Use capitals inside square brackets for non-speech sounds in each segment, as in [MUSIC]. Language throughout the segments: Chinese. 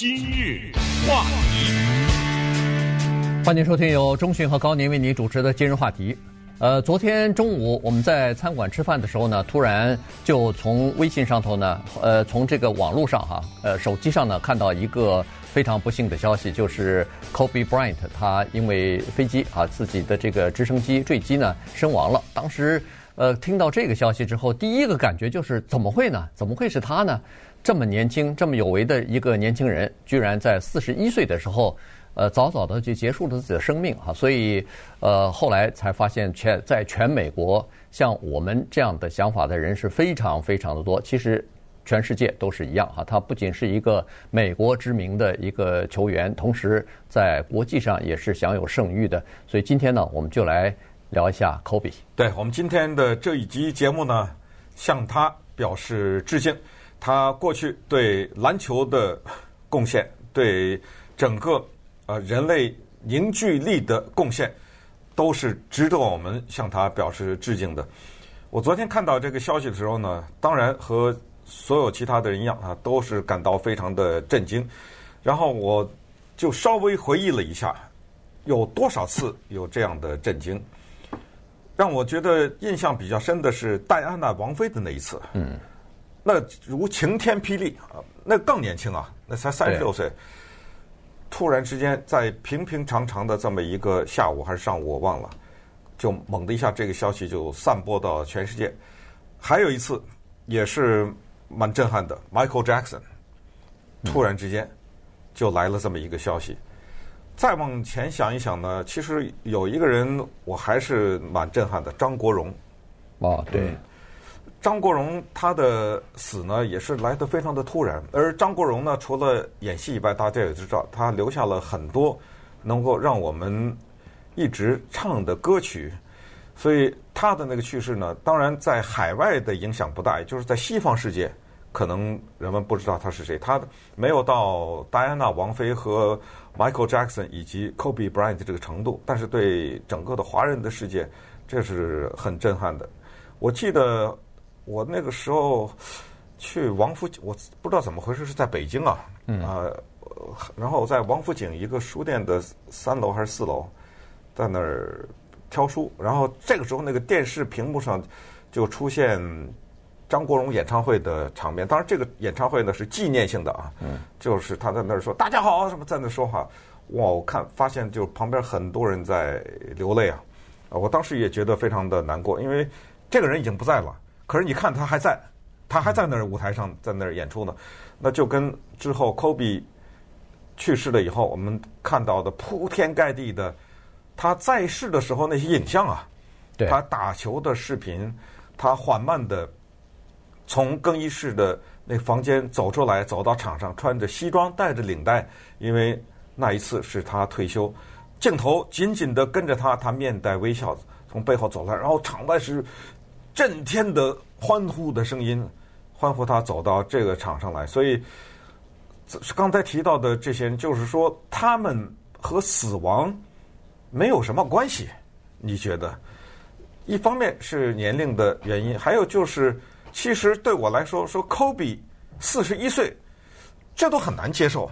今日话题，欢迎收听由中讯和高宁为您主持的今日话题。呃，昨天中午我们在餐馆吃饭的时候呢，突然就从微信上头呢，呃，从这个网络上哈，呃，手机上呢看到一个非常不幸的消息，就是 Kobe Bryant 他因为飞机啊自己的这个直升机坠机呢身亡了。当时呃听到这个消息之后，第一个感觉就是怎么会呢？怎么会是他呢？这么年轻、这么有为的一个年轻人，居然在四十一岁的时候，呃，早早的就结束了自己的生命哈。所以，呃，后来才发现全在全美国，像我们这样的想法的人是非常非常的多。其实，全世界都是一样哈。他不仅是一个美国知名的一个球员，同时在国际上也是享有盛誉的。所以今天呢，我们就来聊一下科比。对，我们今天的这一集节目呢，向他表示致敬。他过去对篮球的贡献，对整个呃人类凝聚力的贡献，都是值得我们向他表示致敬的。我昨天看到这个消息的时候呢，当然和所有其他的人一样啊，都是感到非常的震惊。然后我就稍微回忆了一下，有多少次有这样的震惊，让我觉得印象比较深的是戴安娜王妃的那一次。嗯。那如晴天霹雳啊！那更年轻啊，那才三十六岁，突然之间在平平常常的这么一个下午还是上午我忘了，就猛的一下这个消息就散播到全世界。还有一次也是蛮震撼的，Michael Jackson 突然之间就来了这么一个消息。再往前想一想呢，其实有一个人我还是蛮震撼的，张国荣。哦，对。张国荣他的死呢，也是来得非常的突然。而张国荣呢，除了演戏以外，大家也知道，他留下了很多能够让我们一直唱的歌曲。所以他的那个去世呢，当然在海外的影响不大，也就是在西方世界，可能人们不知道他是谁。他没有到戴安娜王妃和 Michael Jackson 以及 Kobe Bryant 这个程度，但是对整个的华人的世界，这是很震撼的。我记得。我那个时候去王府井，我不知道怎么回事，是在北京啊，啊，然后在王府井一个书店的三楼还是四楼，在那儿挑书，然后这个时候那个电视屏幕上就出现张国荣演唱会的场面，当然这个演唱会呢是纪念性的啊，就是他在那儿说大家好，什么在那说话，哇，我看发现就旁边很多人在流泪啊，啊，我当时也觉得非常的难过，因为这个人已经不在了。可是你看他还在，他还在那儿舞台上，在那儿演出呢。那就跟之后科比去世了以后，我们看到的铺天盖地的他在世的时候那些影像啊，对他打球的视频，他缓慢的从更衣室的那房间走出来，走到场上，穿着西装，带着领带，因为那一次是他退休，镜头紧紧的跟着他，他面带微笑从背后走来，然后场外是。震天的欢呼的声音，欢呼他走到这个场上来。所以，刚才提到的这些人，就是说他们和死亡没有什么关系。你觉得？一方面是年龄的原因，还有就是，其实对我来说，说科比四十一岁，这都很难接受，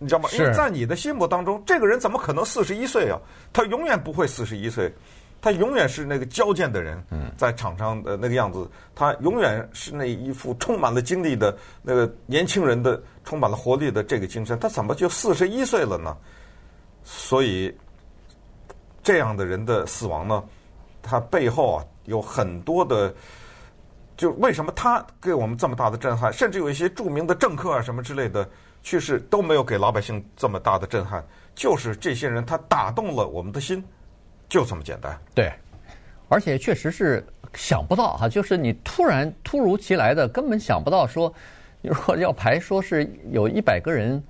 你知道吗？因为在你的心目当中，这个人怎么可能四十一岁啊？他永远不会四十一岁。他永远是那个矫健的人，在场上的那个样子。他永远是那一副充满了精力的那个年轻人的、充满了活力的这个精神。他怎么就四十一岁了呢？所以这样的人的死亡呢，他背后啊有很多的，就为什么他给我们这么大的震撼？甚至有一些著名的政客啊什么之类的去世都没有给老百姓这么大的震撼，就是这些人他打动了我们的心。就这么简单，对，而且确实是想不到哈，就是你突然突如其来的，根本想不到说，你如果要排说是有一百个人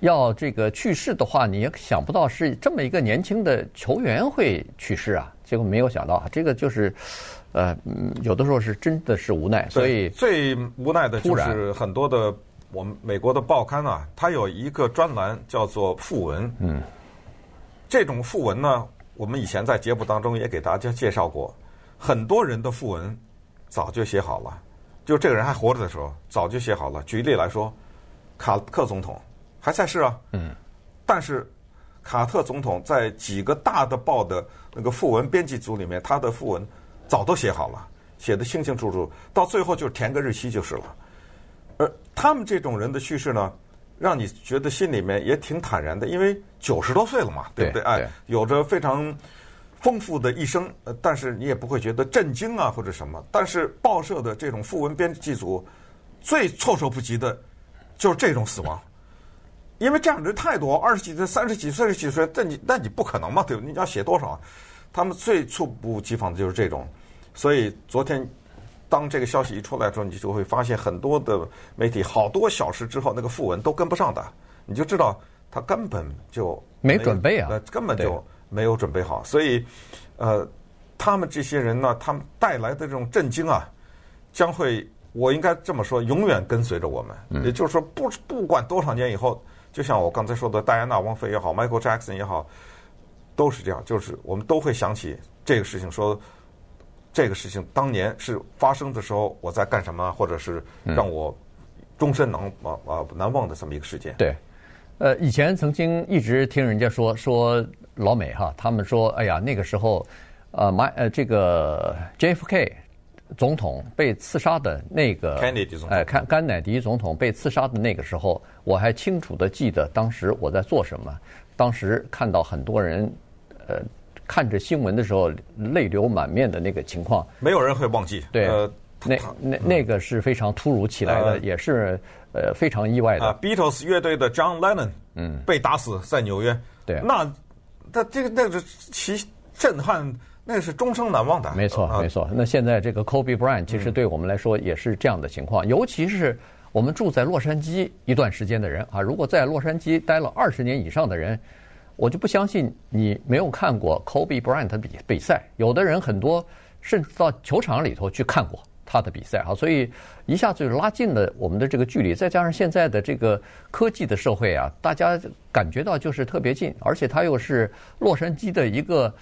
要这个去世的话，你也想不到是这么一个年轻的球员会去世啊。结果没有想到啊，这个就是呃，有的时候是真的是无奈。所以最无奈的就是很多的我们美国的报刊啊，它有一个专栏叫做副文，嗯。这种訃闻呢，我们以前在节目当中也给大家介绍过，很多人的訃闻早就写好了，就这个人还活着的时候早就写好了。举例来说，卡特总统还在世啊，嗯，但是卡特总统在几个大的报的那个訃闻编辑组里面，他的訃闻早都写好了，写得清清楚楚，到最后就填个日期就是了。而他们这种人的去世呢，让你觉得心里面也挺坦然的，因为九十多岁了嘛，对不对？对，哎，有着非常。丰富的一生，呃，但是你也不会觉得震惊啊或者什么。但是报社的这种副文编辑组最措手不及的，就是这种死亡，因为这样的人太多，二十几岁、三十几岁、四十几岁，那你那你不可能嘛，对吧？你要写多少啊？他们最猝不及防的就是这种。所以昨天当这个消息一出来之后，你就会发现很多的媒体好多小时之后那个副文都跟不上的，你就知道他根本就没准备啊，根本就。没有准备好，所以，呃，他们这些人呢，他们带来的这种震惊啊，将会，我应该这么说，永远跟随着我们。嗯、也就是说，不不管多少年以后，就像我刚才说的，戴安娜王妃也好，Michael Jackson 也好，都是这样，就是我们都会想起这个事情，说这个事情当年是发生的时候，我在干什么，或者是让我终身难啊啊难忘的这么一个事件。对，呃，以前曾经一直听人家说说。老美哈，他们说：“哎呀，那个时候，呃，马呃，这个 JFK 总统被刺杀的那个，哎，甘甘乃迪总统被刺杀的那个时候，我还清楚的记得当时我在做什么。当时看到很多人，呃，看着新闻的时候泪流满面的那个情况，没有人会忘记。对，呃、那那那个是非常突如其来的，呃、也是呃非常意外的。啊、Beatles 乐队的 John Lennon，嗯，被打死在纽约。对，那。他这个那个其震撼，那是终生难忘的。没错，没错。那现在这个 Kobe Bryant 其实对我们来说也是这样的情况，嗯、尤其是我们住在洛杉矶一段时间的人啊，如果在洛杉矶待了二十年以上的人，我就不相信你没有看过 Kobe Bryant 的比比赛。有的人很多甚至到球场里头去看过。他的比赛啊，所以一下子就拉近了我们的这个距离。再加上现在的这个科技的社会啊，大家感觉到就是特别近，而且他又是洛杉矶的一个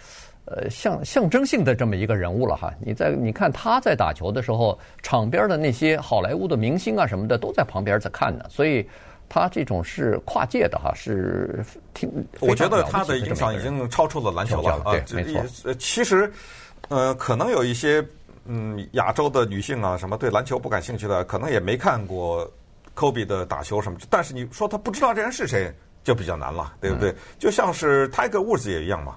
呃象象征性的这么一个人物了哈。你在你看他在打球的时候，场边的那些好莱坞的明星啊什么的都在旁边在看呢，所以他这种是跨界的哈，是挺。我觉得他的影响已经超出了篮球了啊，对，没错。其实呃，可能有一些。嗯，亚洲的女性啊，什么对篮球不感兴趣的，可能也没看过科比的打球什么。但是你说他不知道这人是谁，就比较难了，对不对？嗯、就像是 Tiger Woods 也一样嘛，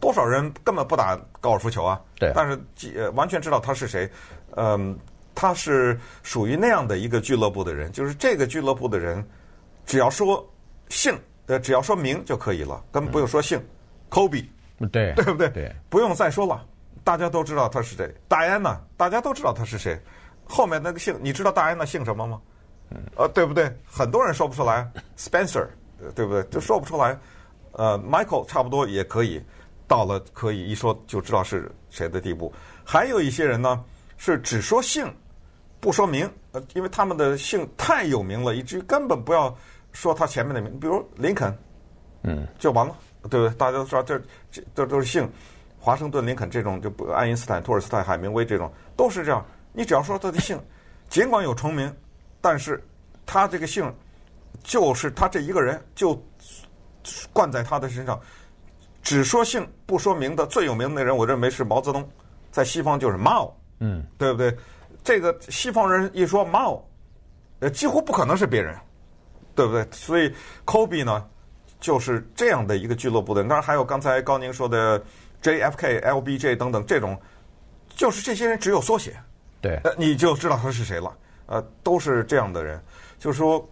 多少人根本不打高尔夫球啊，对，但是完全知道他是谁。嗯，他是属于那样的一个俱乐部的人，就是这个俱乐部的人，只要说姓，呃，只要说名就可以了，根本不用说姓。科比，对，[LAUGHS] 对不对？对，不用再说了。大家都知道他是谁，戴安娜，大家都知道他是谁。后面那个姓，你知道戴安娜姓什么吗？呃，对不对？很多人说不出来，Spencer，对不对？就说不出来。呃，Michael 差不多也可以，到了可以一说就知道是谁的地步。还有一些人呢，是只说姓，不说名，呃，因为他们的姓太有名了，以至于根本不要说他前面的名，比如林肯，嗯，就完了，对不对？大家都知道这这这都是姓。华盛顿、林肯这种就不，爱因斯坦、托尔斯泰、海明威这种都是这样。你只要说他的姓，尽管有重名，但是他这个姓就是他这一个人就冠在他的身上。只说姓不说名的最有名的人，我认为是毛泽东，在西方就是毛，嗯，对不对？这个西方人一说毛，呃，几乎不可能是别人，对不对？所以科比呢，就是这样的一个俱乐部的。当然还有刚才高宁说的。JFK、LBJ 等等这种，就是这些人只有缩写，对，你就知道他是谁了。呃，都是这样的人，就是说，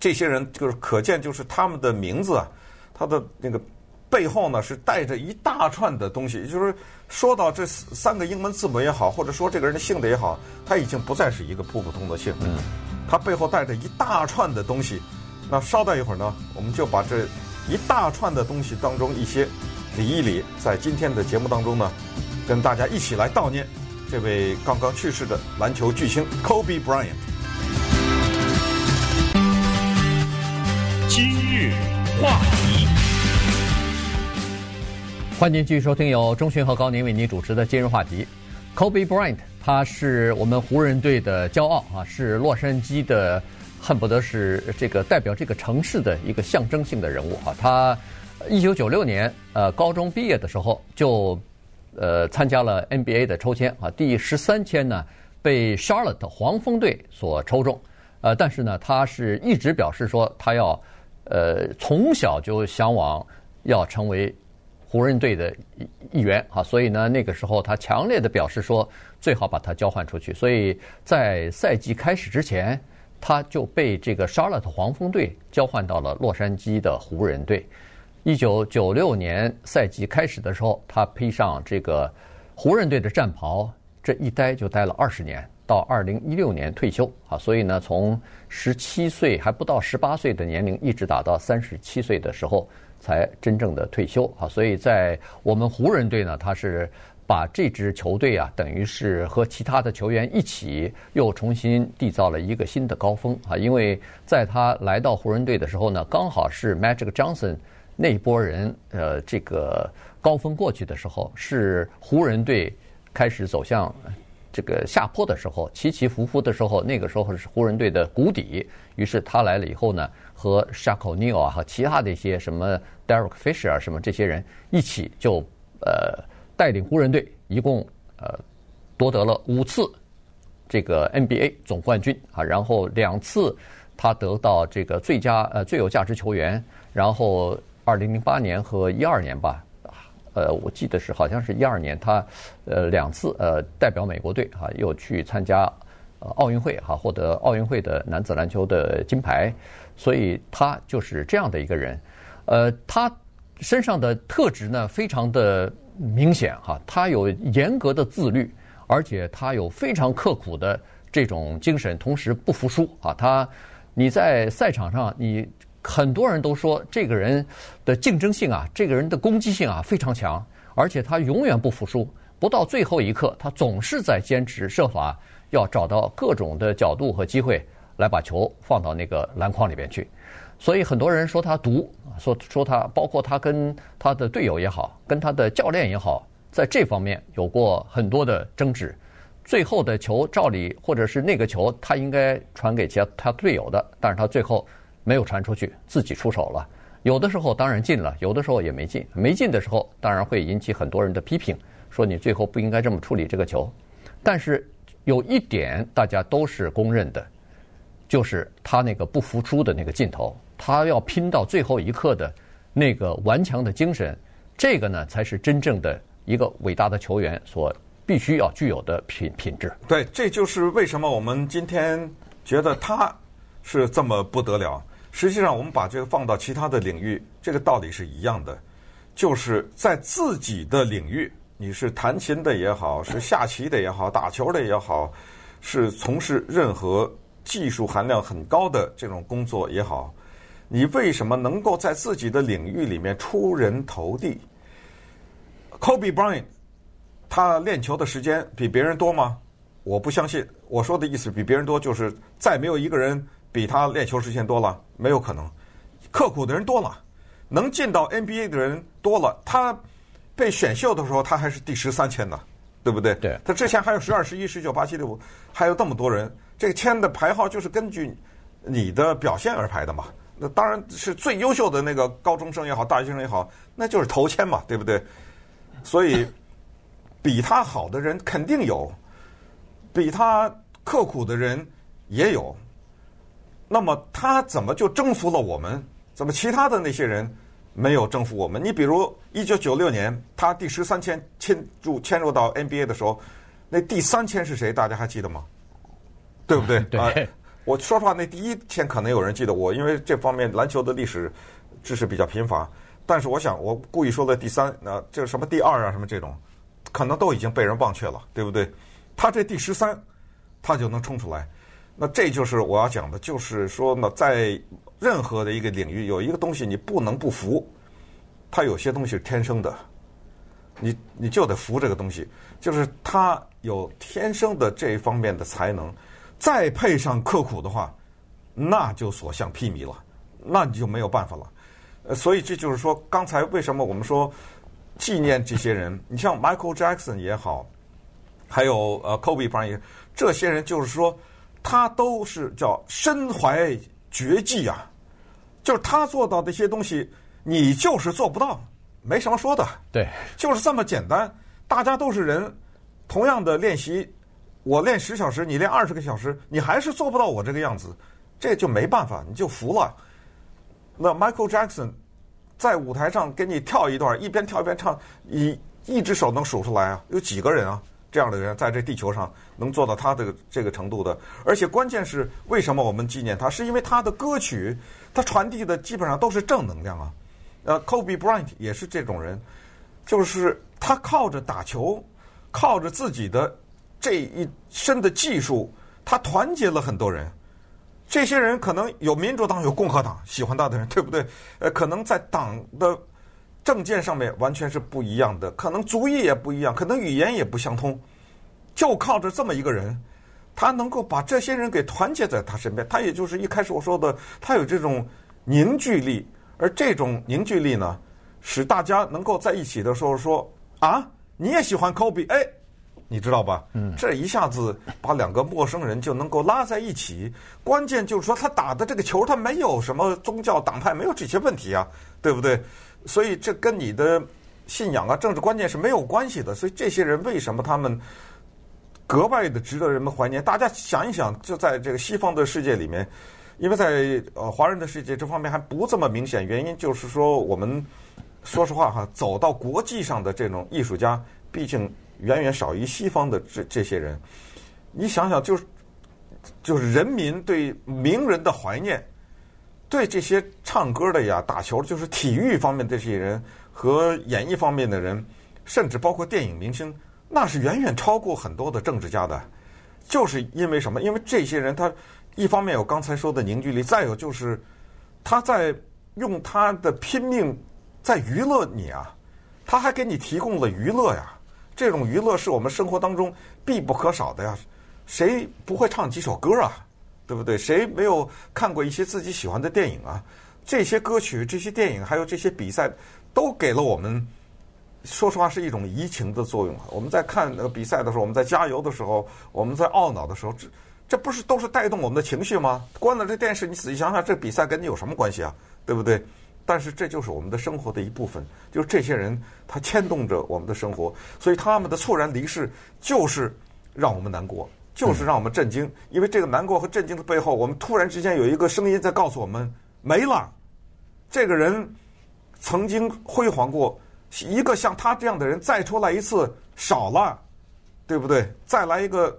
这些人就是可见，就是他们的名字啊，他的那个背后呢是带着一大串的东西。就是说到这三个英文字母也好，或者说这个人的姓的也好，他已经不再是一个普普通的姓，嗯，他背后带着一大串的东西。那稍待一会儿呢，我们就把这一大串的东西当中一些。理一理，在今天的节目当中呢，跟大家一起来悼念这位刚刚去世的篮球巨星 Kobe Bryant。今日话题，欢迎继续收听由钟迅和高宁为您主持的今日话题。Kobe Bryant，他是我们湖人队的骄傲啊，是洛杉矶的恨不得是这个代表这个城市的一个象征性的人物啊。他一九九六年呃高中毕业的时候就呃参加了 NBA 的抽签啊，第十三签呢被 Charlotte 黄蜂队所抽中，呃，但是呢他是一直表示说他要呃从小就向往要成为湖人队的一员啊，所以呢那个时候他强烈的表示说最好把他交换出去，所以在赛季开始之前。他就被这个沙勒特黄蜂队交换到了洛杉矶的湖人队。一九九六年赛季开始的时候，他披上这个湖人队的战袍，这一待就待了二十年，到二零一六年退休啊。所以呢，从十七岁还不到十八岁的年龄，一直打到三十七岁的时候，才真正的退休啊。所以在我们湖人队呢，他是。把这支球队啊，等于是和其他的球员一起又重新缔造了一个新的高峰啊！因为在他来到湖人队的时候呢，刚好是 Magic Johnson 那一波人呃这个高峰过去的时候，是湖人队开始走向这个下坡的时候，起起伏伏的时候，那个时候是湖人队的谷底。于是他来了以后呢，和 Shaq O'Neal 啊和其他的一些什么 Derek Fisher 什么这些人一起就呃。带领湖人队一共呃夺得了五次这个 NBA 总冠军啊，然后两次他得到这个最佳呃最有价值球员，然后二零零八年和一二年吧，呃我记得是好像是一二年他呃两次呃代表美国队啊又去参加奥运会哈获得奥运会的男子篮球的金牌，所以他就是这样的一个人，呃他身上的特质呢非常的。明显哈，他有严格的自律，而且他有非常刻苦的这种精神，同时不服输啊。他你在赛场上，你很多人都说这个人的竞争性啊，这个人的攻击性啊非常强，而且他永远不服输，不到最后一刻，他总是在坚持设法要找到各种的角度和机会来把球放到那个篮筐里边去。所以很多人说他毒，说说他，包括他跟他的队友也好，跟他的教练也好，在这方面有过很多的争执。最后的球照理或者是那个球，他应该传给其他他队友的，但是他最后没有传出去，自己出手了。有的时候当然进了，有的时候也没进。没进的时候，当然会引起很多人的批评，说你最后不应该这么处理这个球。但是有一点大家都是公认的，就是他那个不服输的那个劲头。他要拼到最后一刻的那个顽强的精神，这个呢才是真正的一个伟大的球员所必须要具有的品品质。对，这就是为什么我们今天觉得他是这么不得了。实际上，我们把这个放到其他的领域，这个道理是一样的，就是在自己的领域，你是弹琴的也好，是下棋的也好，打球的也好，是从事任何技术含量很高的这种工作也好。你为什么能够在自己的领域里面出人头地？Kobe Bryant，他练球的时间比别人多吗？我不相信。我说的意思比别人多，就是再没有一个人比他练球时间多了，没有可能。刻苦的人多了，能进到 NBA 的人多了。他被选秀的时候，他还是第十三签呢，对不对？对。他之前还有十二、十一、十九、八、七、六、五，还有这么多人。这个签的排号就是根据你的表现而排的嘛。那当然是最优秀的那个高中生也好，大学生也好，那就是头签嘛，对不对？所以比他好的人肯定有，比他刻苦的人也有。那么他怎么就征服了我们？怎么其他的那些人没有征服我们？你比如一九九六年他第十三签签入签入到 NBA 的时候，那第三签是谁？大家还记得吗？对不对？[LAUGHS] 对。我说实话，那第一签可能有人记得我，因为这方面篮球的历史知识比较贫乏。但是我想，我故意说的第三，那就是什么第二啊，什么这种，可能都已经被人忘却了，对不对？他这第十三，他就能冲出来。那这就是我要讲的，就是说呢，在任何的一个领域，有一个东西你不能不服，它有些东西是天生的，你你就得服这个东西，就是他有天生的这一方面的才能。再配上刻苦的话，那就所向披靡了，那你就没有办法了。呃，所以这就是说，刚才为什么我们说纪念这些人？你像 Michael Jackson 也好，还有呃 Kobe Bryant 这些人，就是说他都是叫身怀绝技啊，就是他做到的一些东西，你就是做不到，没什么说的。对，就是这么简单。大家都是人，同样的练习，我练十小时，你练二十个小时，你还是做不到我这个样子，这就没办法，你就服了。那 Michael Jackson 在舞台上给你跳一段，一边跳一边唱，一一只手能数出来啊？有几个人啊？这样的人在这地球上能做到他的这个程度的？而且关键是，为什么我们纪念他？是因为他的歌曲，他传递的基本上都是正能量啊。呃，Kobe Bryant 也是这种人，就是。他靠着打球，靠着自己的这一身的技术，他团结了很多人。这些人可能有民主党、有共和党喜欢他的人，对不对？呃，可能在党的证件上面完全是不一样的，可能主意也不一样，可能语言也不相通。就靠着这么一个人，他能够把这些人给团结在他身边。他也就是一开始我说的，他有这种凝聚力，而这种凝聚力呢，使大家能够在一起的时候说。啊，你也喜欢 Kobe？哎，你知道吧？嗯，这一下子把两个陌生人就能够拉在一起。关键就是说，他打的这个球，他没有什么宗教党派，没有这些问题啊，对不对？所以这跟你的信仰啊、政治观念是没有关系的。所以这些人为什么他们格外的值得人们怀念？大家想一想，就在这个西方的世界里面，因为在呃华人的世界这方面还不这么明显，原因就是说我们。说实话哈，走到国际上的这种艺术家，毕竟远远少于西方的这这些人。你想想，就是就是人民对 [LAUGHS] 名人的怀念，对这些唱歌的呀、打球的就是体育方面这些人和演艺方面的人，甚至包括电影明星，那是远远超过很多的政治家的。就是因为什么？因为这些人他一方面有刚才说的凝聚力，再有就是他在用他的拼命。在娱乐你啊，他还给你提供了娱乐呀。这种娱乐是我们生活当中必不可少的呀。谁不会唱几首歌啊？对不对？谁没有看过一些自己喜欢的电影啊？这些歌曲、这些电影，还有这些比赛，都给了我们，说实话是一种移情的作用。我们在看那个比赛的时候，我们在加油的时候，我们在懊恼的时候，这这不是都是带动我们的情绪吗？关了这电视，你仔细想想，这比赛跟你有什么关系啊？对不对？但是这就是我们的生活的一部分，就是这些人他牵动着我们的生活，所以他们的猝然离世就是让我们难过，就是让我们震惊。因为这个难过和震惊的背后，我们突然之间有一个声音在告诉我们：没了，这个人曾经辉煌过，一个像他这样的人再出来一次少了，对不对？再来一个，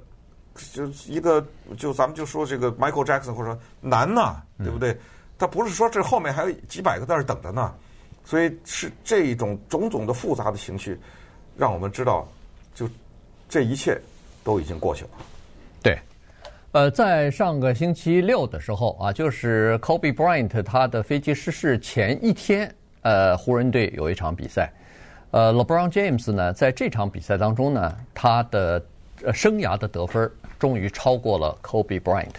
就一个就咱们就说这个 Michael Jackson 或者说难呐，对不对？他不是说这后面还有几百个在那等着呢，所以是这一种种种的复杂的情绪，让我们知道，就这一切都已经过去了。呃，在上个星期六的时候啊，就是 Kobe Bryant 他的飞机失事前一天，呃，湖人队有一场比赛，呃，LeBron James 呢，在这场比赛当中呢，他的呃生涯的得分终于超过了 Kobe Bryant，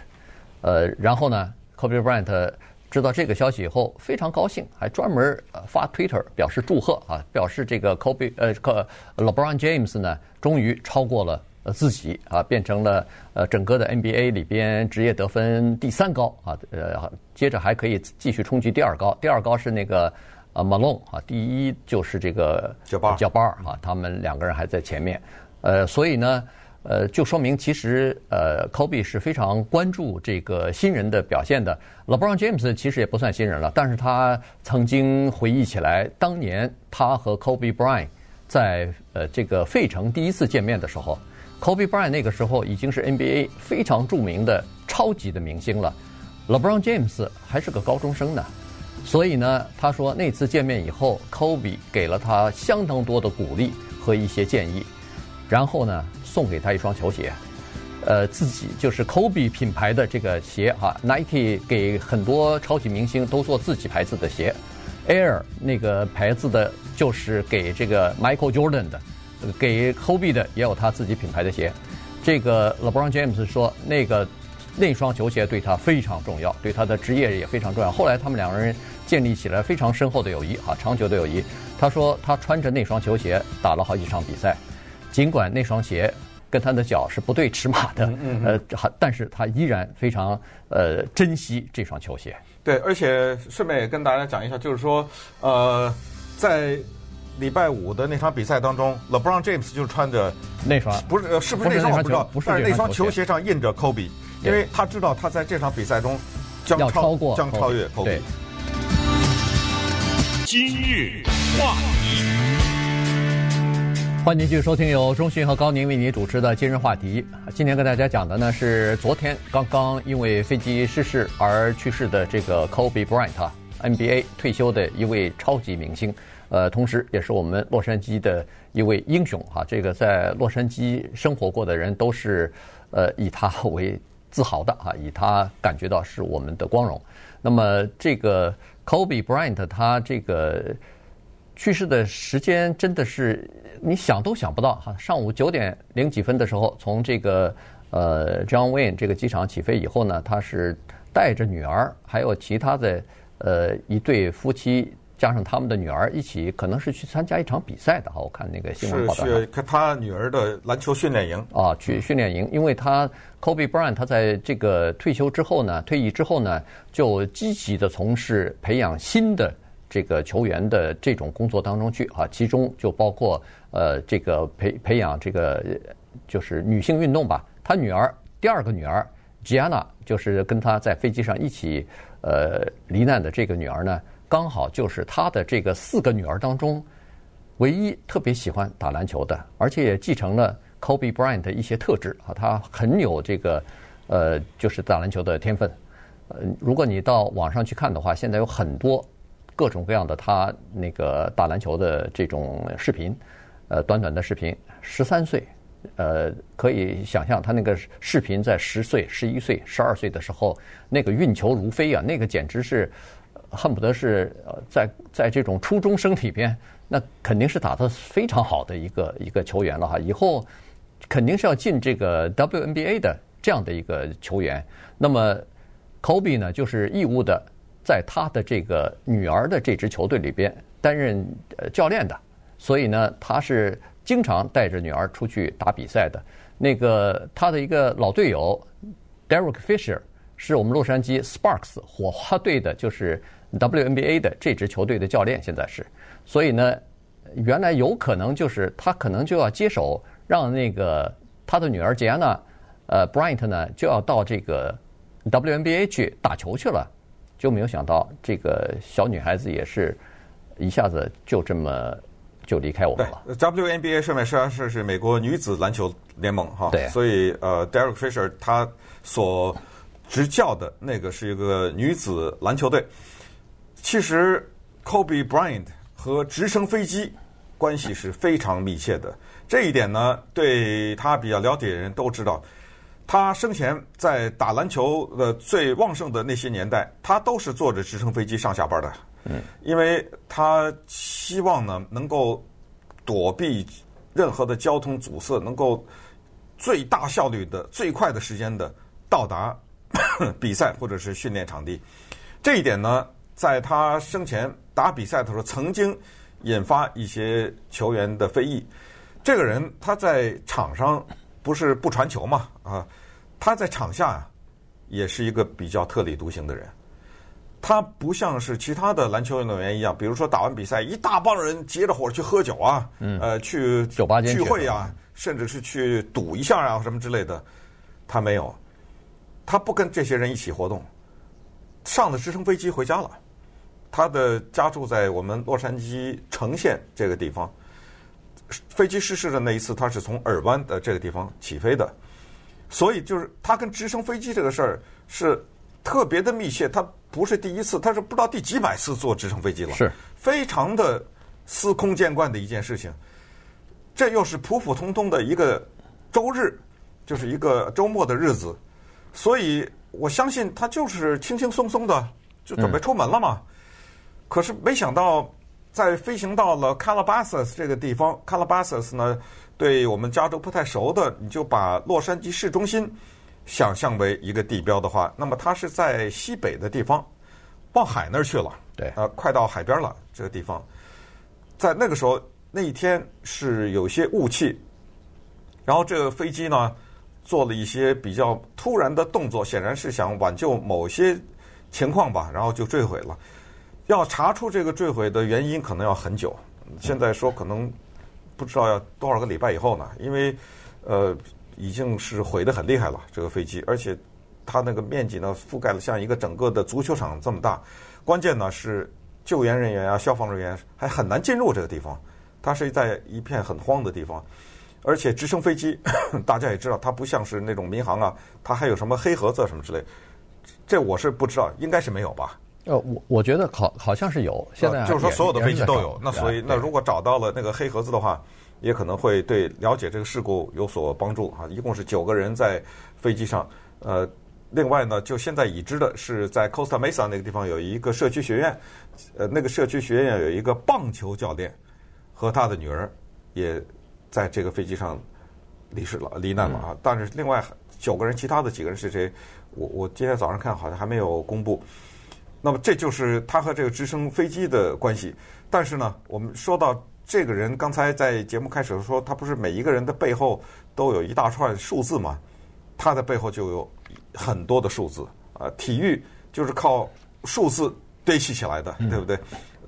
呃，然后呢，Kobe Bryant。知道这个消息以后非常高兴，还专门呃发 Twitter 表示祝贺啊，表示这个 Kobe 呃个 LeBron James 呢终于超过了呃自己啊，变成了呃整个的 NBA 里边职业得分第三高啊，呃接着还可以继续冲击第二高，第二高是那个呃 Malone 啊，第一就是这个叫巴叫巴尔啊，他们两个人还在前面，呃所以呢。呃，就说明其实呃，Kobe 是非常关注这个新人的表现的。LeBron James 其实也不算新人了，但是他曾经回忆起来，当年他和 Kobe Bryant 在呃这个费城第一次见面的时候，Kobe Bryant 那个时候已经是 NBA 非常著名的超级的明星了，LeBron James 还是个高中生呢。所以呢，他说那次见面以后，Kobe 给了他相当多的鼓励和一些建议，然后呢。送给他一双球鞋，呃，自己就是 Kobe 品牌的这个鞋哈，Nike 给很多超级明星都做自己牌子的鞋，Air 那个牌子的就是给这个 Michael Jordan 的，给 Kobe 的也有他自己品牌的鞋。这个 LeBron James 说，那个那双球鞋对他非常重要，对他的职业也非常重要。后来他们两个人建立起来非常深厚的友谊啊，长久的友谊。他说他穿着那双球鞋打了好几场比赛。尽管那双鞋跟他的脚是不对尺码的，呃，但是他依然非常呃珍惜这双球鞋。对，而且顺便也跟大家讲一下，就是说，呃，在礼拜五的那场比赛当中，LeBron James 就穿着那双，不是，是不是那双我不知道，不是但是那双球鞋上印着 Kobe，因为他知道他在这场比赛中将超，超过将超越 Kobe。今日话题。欢迎继续收听由中讯和高宁为您主持的今日话题。今天跟大家讲的呢是昨天刚刚因为飞机失事而去世的这个 Kobe Bryant，NBA 退休的一位超级明星，呃，同时也是我们洛杉矶的一位英雄哈。这个在洛杉矶生活过的人都是呃以他为自豪的哈，以他感觉到是我们的光荣。那么这个 Kobe Bryant 他这个。去世的时间真的是你想都想不到哈！上午九点零几分的时候，从这个呃 John Wayne 这个机场起飞以后呢，他是带着女儿还有其他的呃一对夫妻加上他们的女儿一起，可能是去参加一场比赛的哈。我看那个新闻报道，是去他女儿的篮球训练营啊，去训练营，因为他 Kobe Bryant 他在这个退休之后呢，退役之后呢，就积极的从事培养新的。这个球员的这种工作当中去啊，其中就包括呃这个培培养这个就是女性运动吧。他女儿第二个女儿 Gianna 就是跟他在飞机上一起呃罹难的这个女儿呢，刚好就是他的这个四个女儿当中唯一特别喜欢打篮球的，而且也继承了 Kobe Bryant 的一些特质啊，他很有这个呃就是打篮球的天分。呃，如果你到网上去看的话，现在有很多。各种各样的他那个打篮球的这种视频，呃，短短的视频，十三岁，呃，可以想象他那个视频在十岁、十一岁、十二岁的时候，那个运球如飞啊，那个简直是恨不得是呃，在在这种初中生里边，那肯定是打得非常好的一个一个球员了哈，以后肯定是要进这个 WNBA 的这样的一个球员。那么 Kobe 呢，就是义务的。在他的这个女儿的这支球队里边担任呃教练的，所以呢，他是经常带着女儿出去打比赛的。那个他的一个老队友 Derek Fisher 是我们洛杉矶 Sparks 火花队的，就是 WNBA 的这支球队的教练，现在是。所以呢，原来有可能就是他可能就要接手，让那个他的女儿杰安娜呃 Bryant 呢就要到这个 WNBA 去打球去了。就没有想到这个小女孩子也是一下子就这么就离开我们了。WNBA 上面实际上是是美国女子篮球联盟哈，对，所以呃，Derek Fisher 他所执教的那个是一个女子篮球队。其实 Kobe Bryant 和直升飞机关系是非常密切的，这一点呢，对他比较了解的人都知道。他生前在打篮球的最旺盛的那些年代，他都是坐着直升飞机上下班的。嗯，因为他希望呢能够躲避任何的交通阻塞，能够最大效率的、最快的时间的到达 [COUGHS] 比赛或者是训练场地。这一点呢，在他生前打比赛的时候，曾经引发一些球员的非议。这个人他在场上不是不传球嘛？啊。他在场下啊，也是一个比较特立独行的人。他不像是其他的篮球运动员一样，比如说打完比赛，一大帮人结着伙去喝酒啊，呃，去酒吧聚会啊，甚至是去赌一下啊什么之类的。他没有，他不跟这些人一起活动，上了直升飞机回家了。他的家住在我们洛杉矶城县这个地方。飞机失事的那一次，他是从尔湾的这个地方起飞的。所以就是他跟直升飞机这个事儿是特别的密切，他不是第一次，他是不知道第几百次坐直升飞机了，是非常的司空见惯的一件事情。这又是普普通通的一个周日，就是一个周末的日子，所以我相信他就是轻轻松松的就准备出门了嘛。可是没想到，在飞行到了 Calabasas 这个地方，Calabasas 呢。对我们加州不太熟的，你就把洛杉矶市中心想象为一个地标的话，那么它是在西北的地方，往海那儿去了。对，呃，快到海边了。这个地方，在那个时候，那一天是有些雾气，然后这个飞机呢，做了一些比较突然的动作，显然是想挽救某些情况吧，然后就坠毁了。要查出这个坠毁的原因，可能要很久。现在说可能不知道要多少个礼拜以后呢，因为呃已经是毁得很厉害了这个飞机，而且它那个面积呢覆盖了像一个整个的足球场这么大。关键呢是救援人员啊、消防人员还很难进入这个地方，它是在一片很荒的地方，而且直升飞机 [COUGHS] 大家也知道，它不像是那种民航啊，它还有什么黑盒子什么之类，这我是不知道，应该是没有吧。呃，我我觉得好好像是有，现在就是说所有的飞机都有。那所以，那如果找到了那个黑盒子的话，也可能会对了解这个事故有所帮助啊。一共是九个人在飞机上。呃，另外呢，就现在已知的是在 Costa Mesa 那个地方有一个社区学院，呃，那个社区学院有一个棒球教练和他的女儿也在这个飞机上离世了、罹难了啊。但是另外九个人，其他的几个人是谁？我我今天早上看好像还没有公布。那么这就是他和这个直升飞机的关系。但是呢，我们说到这个人，刚才在节目开始的时候说，他不是每一个人的背后都有一大串数字嘛？他的背后就有很多的数字啊。体育就是靠数字堆砌起来的，对不对？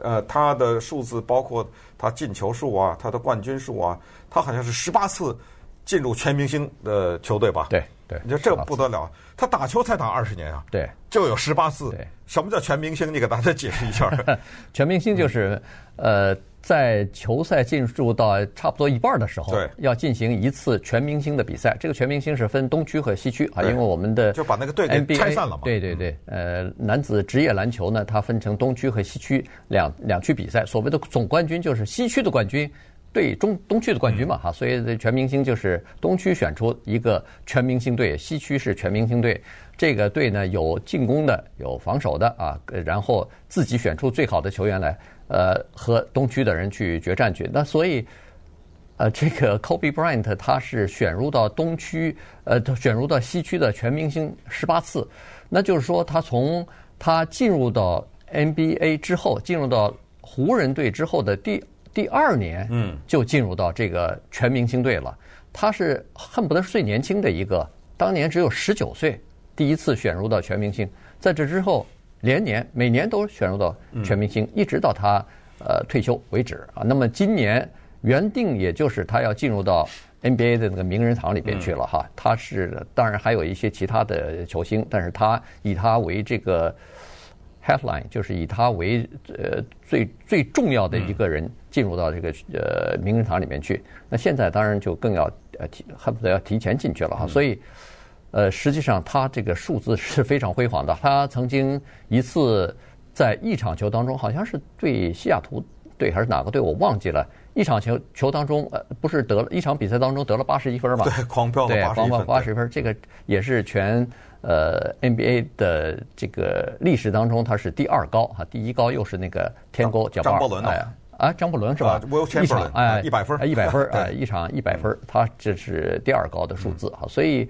呃，他的数字包括他进球数啊，他的冠军数啊，他好像是十八次进入全明星的球队吧？对。对，你说这不得了，他打球才打二十年啊，对，就有十八次。对，什么叫全明星？你给大家解释一下。[LAUGHS] 全明星就是，呃，在球赛进入到差不多一半的时候，对，要进行一次全明星的比赛。这个全明星是分东区和西区啊，因为我们的就把那个队给拆散了嘛。对对对，呃，男子职业篮球呢，它分成东区和西区两两区比赛。所谓的总冠军就是西区的冠军。对中东区的冠军嘛哈，所以全明星就是东区选出一个全明星队，西区是全明星队。这个队呢，有进攻的，有防守的啊，然后自己选出最好的球员来，呃，和东区的人去决战去。那所以，呃，这个 Kobe Bryant 他是选入到东区，呃，选入到西区的全明星十八次。那就是说，他从他进入到 NBA 之后，进入到湖人队之后的第。第二年，嗯，就进入到这个全明星队了。他是恨不得是最年轻的一个，当年只有十九岁，第一次选入到全明星。在这之后，连年每年都选入到全明星，一直到他呃退休为止啊。那么今年原定也就是他要进入到 NBA 的那个名人堂里边去了哈。他是当然还有一些其他的球星，但是他以他为这个。Headline 就是以他为呃最最重要的一个人进入到这个呃名人堂里面去。那现在当然就更要呃提恨不得要提前进去了哈。所以呃实际上他这个数字是非常辉煌的。他曾经一次在一场球当中，好像是对西雅图队还是哪个队我忘记了。一场球球当中呃不是得了一场比赛当中得了八十一分嘛？对，狂飙了八十分。八十分，这个也是全。呃，NBA 的这个历史当中，他是第二高哈，第一高又是那个天勾贾巴尔，哎啊，张伯伦是吧？一场哎，一百分，一百分哎，[LAUGHS] 一场一百分，他这是第二高的数字哈，所以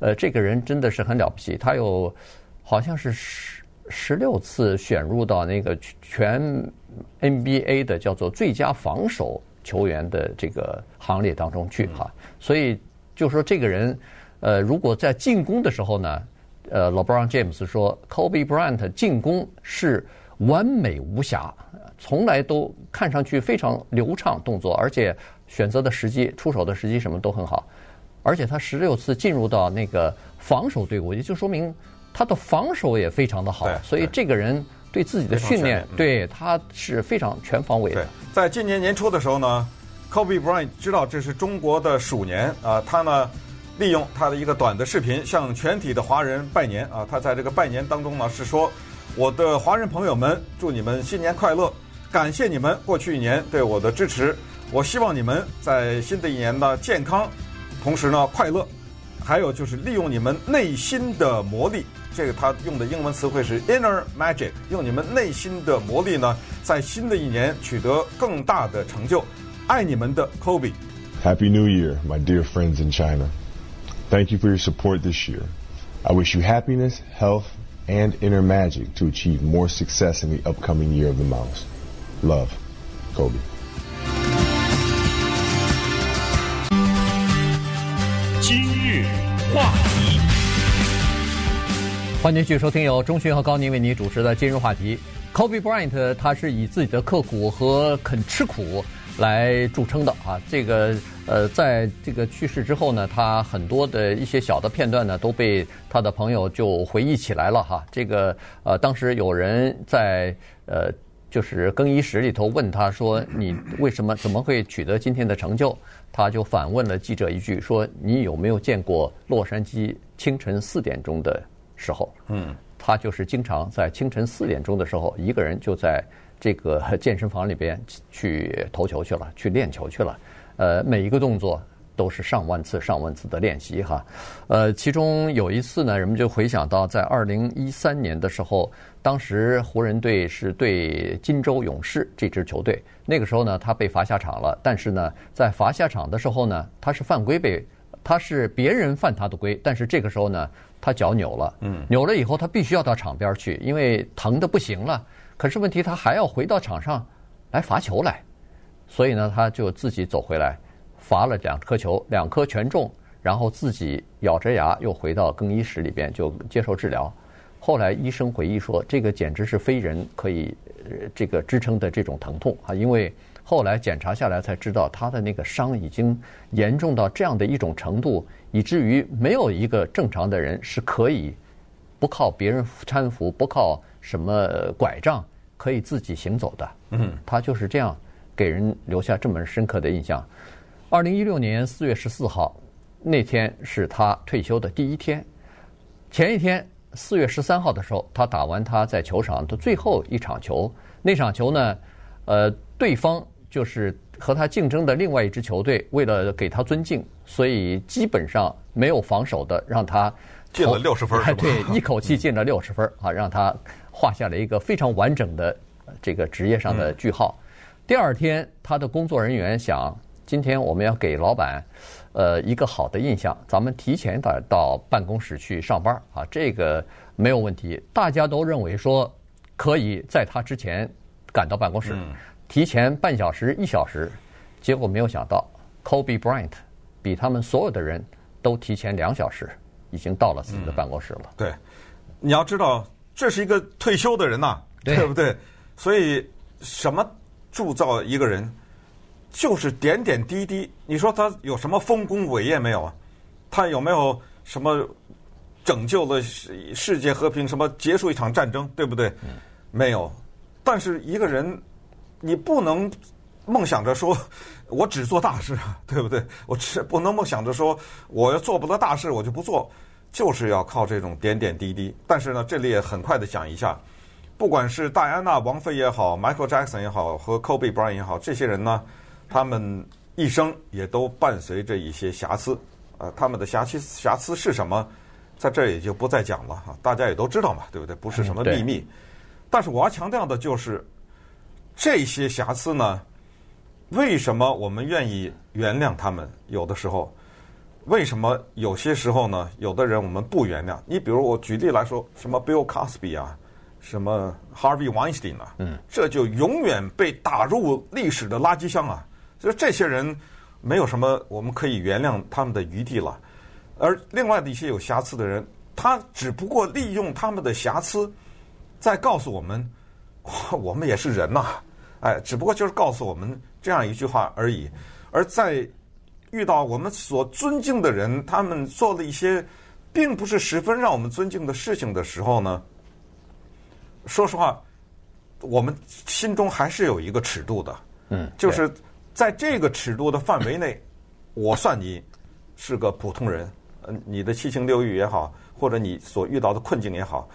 呃，这个人真的是很了不起，他有好像是十十六次选入到那个全 NBA 的叫做最佳防守球员的这个行列当中去哈，所以就说这个人呃，如果在进攻的时候呢。呃，LeBron James 说，Kobe Bryant 进攻是完美无瑕，从来都看上去非常流畅动作，而且选择的时机、出手的时机什么都很好，而且他十六次进入到那个防守队伍，也就说明他的防守也非常的好，所以这个人对自己的训练，对他是非常全方位的。在今年年初的时候呢，Kobe Bryant 知道这是中国的鼠年啊，他呢。利用他的一个短的视频向全体的华人拜年啊！他在这个拜年当中呢是说：“我的华人朋友们，祝你们新年快乐！感谢你们过去一年对我的支持。我希望你们在新的一年呢健康，同时呢快乐。还有就是利用你们内心的魔力，这个他用的英文词汇是 inner magic，用你们内心的魔力呢，在新的一年取得更大的成就。爱你们的 Kobe。Happy New Year, my dear friends in China. Thank you for your support this year. I wish you happiness, health, and inner magic to achieve more success in the upcoming year of the mouse. Love, Kobe. 话题，欢迎继续收听由钟迅和高宁为你主持的今日话题。Kobe Bryant 他是以自己的刻苦和肯吃苦来著称的啊。这个呃，在这个去世之后呢，他很多的一些小的片段呢，都被他的朋友就回忆起来了哈。这个呃，当时有人在呃。就是更衣室里头问他说：“你为什么怎么会取得今天的成就？”他就反问了记者一句说：“你有没有见过洛杉矶清晨四点钟的时候？”嗯，他就是经常在清晨四点钟的时候，一个人就在这个 [LAUGHS] 健身房里边去投球去了，去练球去了。呃，每一个动作。都是上万次、上万次的练习哈，呃，其中有一次呢，人们就回想到在二零一三年的时候，当时湖人队是对金州勇士这支球队，那个时候呢，他被罚下场了，但是呢，在罚下场的时候呢，他是犯规被，他是别人犯他的规，但是这个时候呢，他脚扭了，嗯，扭了以后他必须要到场边去，因为疼的不行了，可是问题他还要回到场上来罚球来，所以呢，他就自己走回来。罚了两颗球，两颗全中，然后自己咬着牙又回到更衣室里边就接受治疗。后来医生回忆说，这个简直是非人可以这个支撑的这种疼痛啊！因为后来检查下来才知道，他的那个伤已经严重到这样的一种程度，以至于没有一个正常的人是可以不靠别人搀扶，不靠什么拐杖可以自己行走的。嗯，他就是这样给人留下这么深刻的印象。二零一六年四月十四号，那天是他退休的第一天。前一天四月十三号的时候，他打完他在球场的最后一场球。那场球呢，呃，对方就是和他竞争的另外一支球队，为了给他尊敬，所以基本上没有防守的，让他进了六十分。[LAUGHS] 对，一口气进了六十分啊，让他画下了一个非常完整的这个职业上的句号。第二天，他的工作人员想。今天我们要给老板，呃，一个好的印象。咱们提前到到办公室去上班啊，这个没有问题。大家都认为说可以在他之前赶到办公室，提前半小时一小时。结果没有想到，Kobe Bryant 比他们所有的人都提前两小时，已经到了自己的办公室了。嗯、对，你要知道，这是一个退休的人呐、啊，对不对？所以什么铸造一个人？就是点点滴滴，你说他有什么丰功伟业没有啊？他有没有什么拯救了世世界和平？什么结束一场战争，对不对？没有。但是一个人，你不能梦想着说我只做大事啊，对不对？我只不能梦想着说我要做不得大事，我就不做，就是要靠这种点点滴滴。但是呢，这里也很快的讲一下，不管是戴安娜王妃也好，Michael Jackson 也好，和 Kobe Bryant 也好，这些人呢。他们一生也都伴随着一些瑕疵，呃，他们的瑕疵瑕疵是什么，在这儿也就不再讲了哈，大家也都知道嘛，对不对？不是什么秘密。但是我要强调的就是，这些瑕疵呢，为什么我们愿意原谅他们？有的时候，为什么有些时候呢？有的人我们不原谅。你比如我举例来说，什么 Bill Cosby 啊。什么 Harvey Weinstein 啊？嗯，这就永远被打入历史的垃圾箱啊！所以这些人没有什么我们可以原谅他们的余地了。而另外的一些有瑕疵的人，他只不过利用他们的瑕疵，在告诉我们，我们也是人呐，哎，只不过就是告诉我们这样一句话而已。而在遇到我们所尊敬的人，他们做了一些并不是十分让我们尊敬的事情的时候呢？说实话，我们心中还是有一个尺度的，嗯，就是在这个尺度的范围内，[LAUGHS] 我算你是个普通人，呃，你的七情六欲也好，或者你所遇到的困境也好，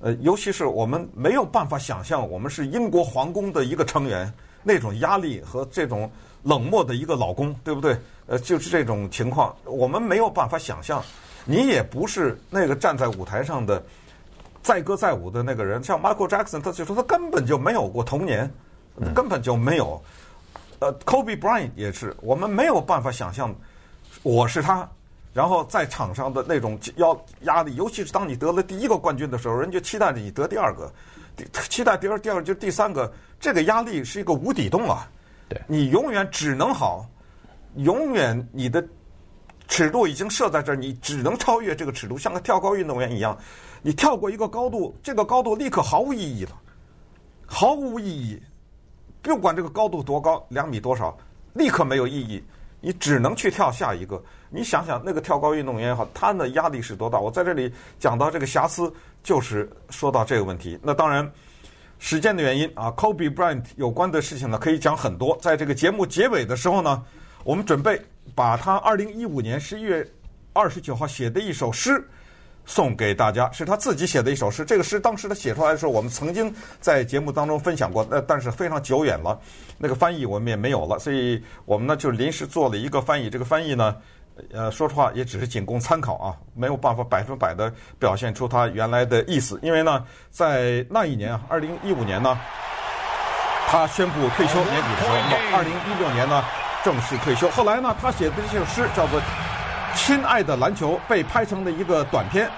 呃，尤其是我们没有办法想象，我们是英国皇宫的一个成员，那种压力和这种冷漠的一个老公，对不对？呃，就是这种情况，我们没有办法想象。你也不是那个站在舞台上的。载歌载舞的那个人，像 Michael Jackson，他就说他根本就没有过童年，根本就没有。呃，Kobe Bryant 也是，我们没有办法想象我是他，然后在场上的那种要压力，尤其是当你得了第一个冠军的时候，人就期待着你得第二个，期待第二第二就第三个，这个压力是一个无底洞啊！对，你永远只能好，永远你的尺度已经设在这儿，你只能超越这个尺度，像个跳高运动员一样，你跳过一个高度，这个高度立刻毫无意义了，毫无意义。不管这个高度多高，两米多少，立刻没有意义。你只能去跳下一个。你想想，那个跳高运动员也好，他的压力是多大？我在这里讲到这个瑕疵，就是说到这个问题。那当然，时间的原因啊，Kobe Bryant 有关的事情呢，可以讲很多。在这个节目结尾的时候呢，我们准备把他二零一五年十一月二十九号写的一首诗。送给大家，是他自己写的一首诗。这个诗当时他写出来的时候，我们曾经在节目当中分享过，那但是非常久远了，那个翻译我们也没有了，所以我们呢就临时做了一个翻译。这个翻译呢，呃，说实话也只是仅供参考啊，没有办法百分百的表现出他原来的意思。因为呢，在那一年啊，二零一五年呢，他宣布退休，年底的时候，二零一六年呢正式退休。后来呢，他写的这首诗叫做。亲爱的篮球被拍成了一个短片，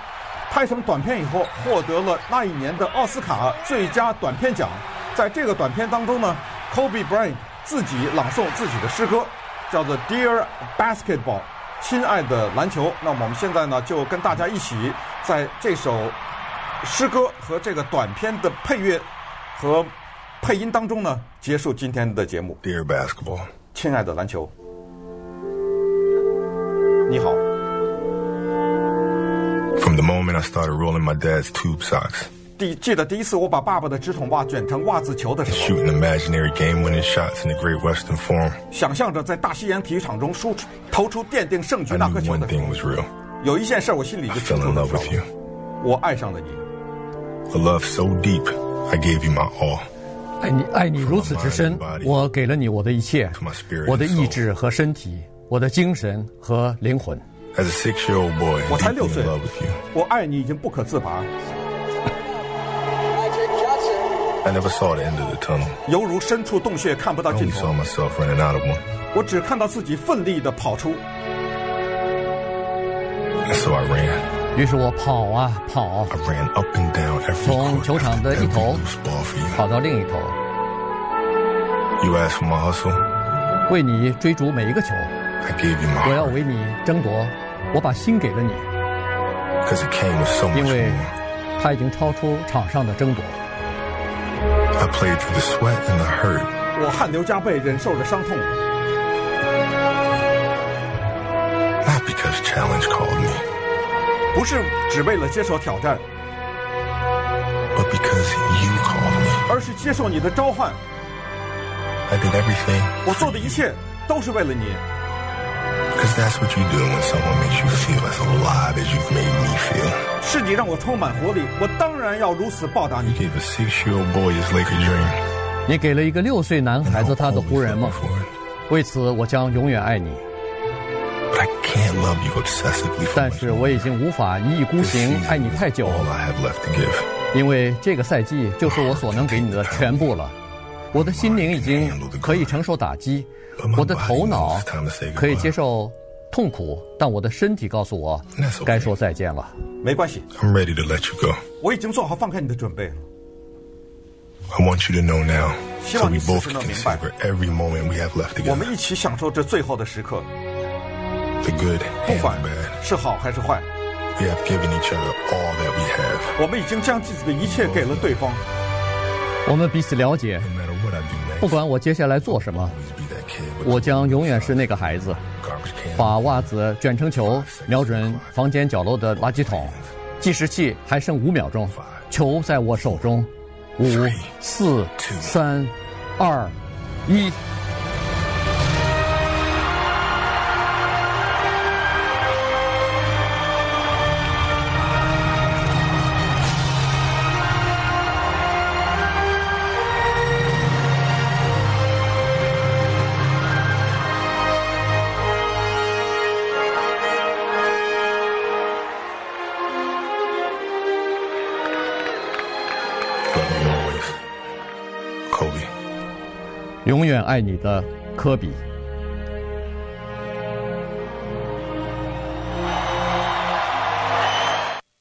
拍成短片以后获得了那一年的奥斯卡最佳短片奖。在这个短片当中呢，Kobe Bryant 自己朗诵自己的诗歌，叫做《Dear Basketball》，亲爱的篮球。那么我们现在呢，就跟大家一起在这首诗歌和这个短片的配乐和配音当中呢，结束今天的节目。Dear Basketball，亲爱的篮球。你好。From the moment I started rolling my dad's tube socks. 第记得第一次我把爸爸的直筒袜卷成袜子球的时候。Shooting imaginary game-winning shots in the Great Western Forum. 想象着在大西洋体育场中输出投出奠定胜局那颗球的 one thing was real. 有一件事我心里就清楚 love with you. 我爱上了你。A love so deep, I gave you my all. 爱你爱你如此之深，我给了你我的一切，我的意志和身体。我的精神和灵魂。As a six-year-old boy, 我才六岁，我爱你已经不可自拔。I never saw the end of the tunnel. 犹如身处洞穴看不到尽头。I only saw myself running out of one. 我只看到自己奋力的跑出。So I ran. 于是我跑啊跑。I ran up and down every 从球场的一头跑到另一头。You asked for my hustle. 为你追逐每一个球，我要为你争夺，我把心给了你，因为他已经超出场上的争夺。我汗流浃背，忍受着伤痛。不是只为了接受挑战，而是接受你的召唤。I did everything. 我做的一切都是为了你。That's what you do when someone makes you feel as alive as you've made me feel. 是你让我充满活力，我当然要如此报答你。You gave a six-year-old boy his Laker dream. 你给了一个六岁男孩子他的湖人梦，为此我将永远爱你。But I can't love you obsessively. 但是我已经无法一意孤行爱你太久，All I have left to give. 因为这个赛季就是我所能给你的全部了。我的心灵已经可以承受打击，我的头脑可以接受痛苦，但我的身体告诉我该说再见了。没关系，I'm ready to let you go. 我已经做好放开你的准备了。I want you to know now, 希 so 望 we 你此 both 时 can 能明白，savor every moment we have left 我 together. 们一起享受这最后的时刻，The good 不 and 管 the bad. 是好还是坏，We have given each other all that we have. 我们已经将自己的一切给了对方。我们彼此了解，不管我接下来做什么，我将永远是那个孩子，把袜子卷成球，瞄准房间角落的垃圾桶。计时器还剩五秒钟，球在我手中，五、四、三、二、一。爱你的科比。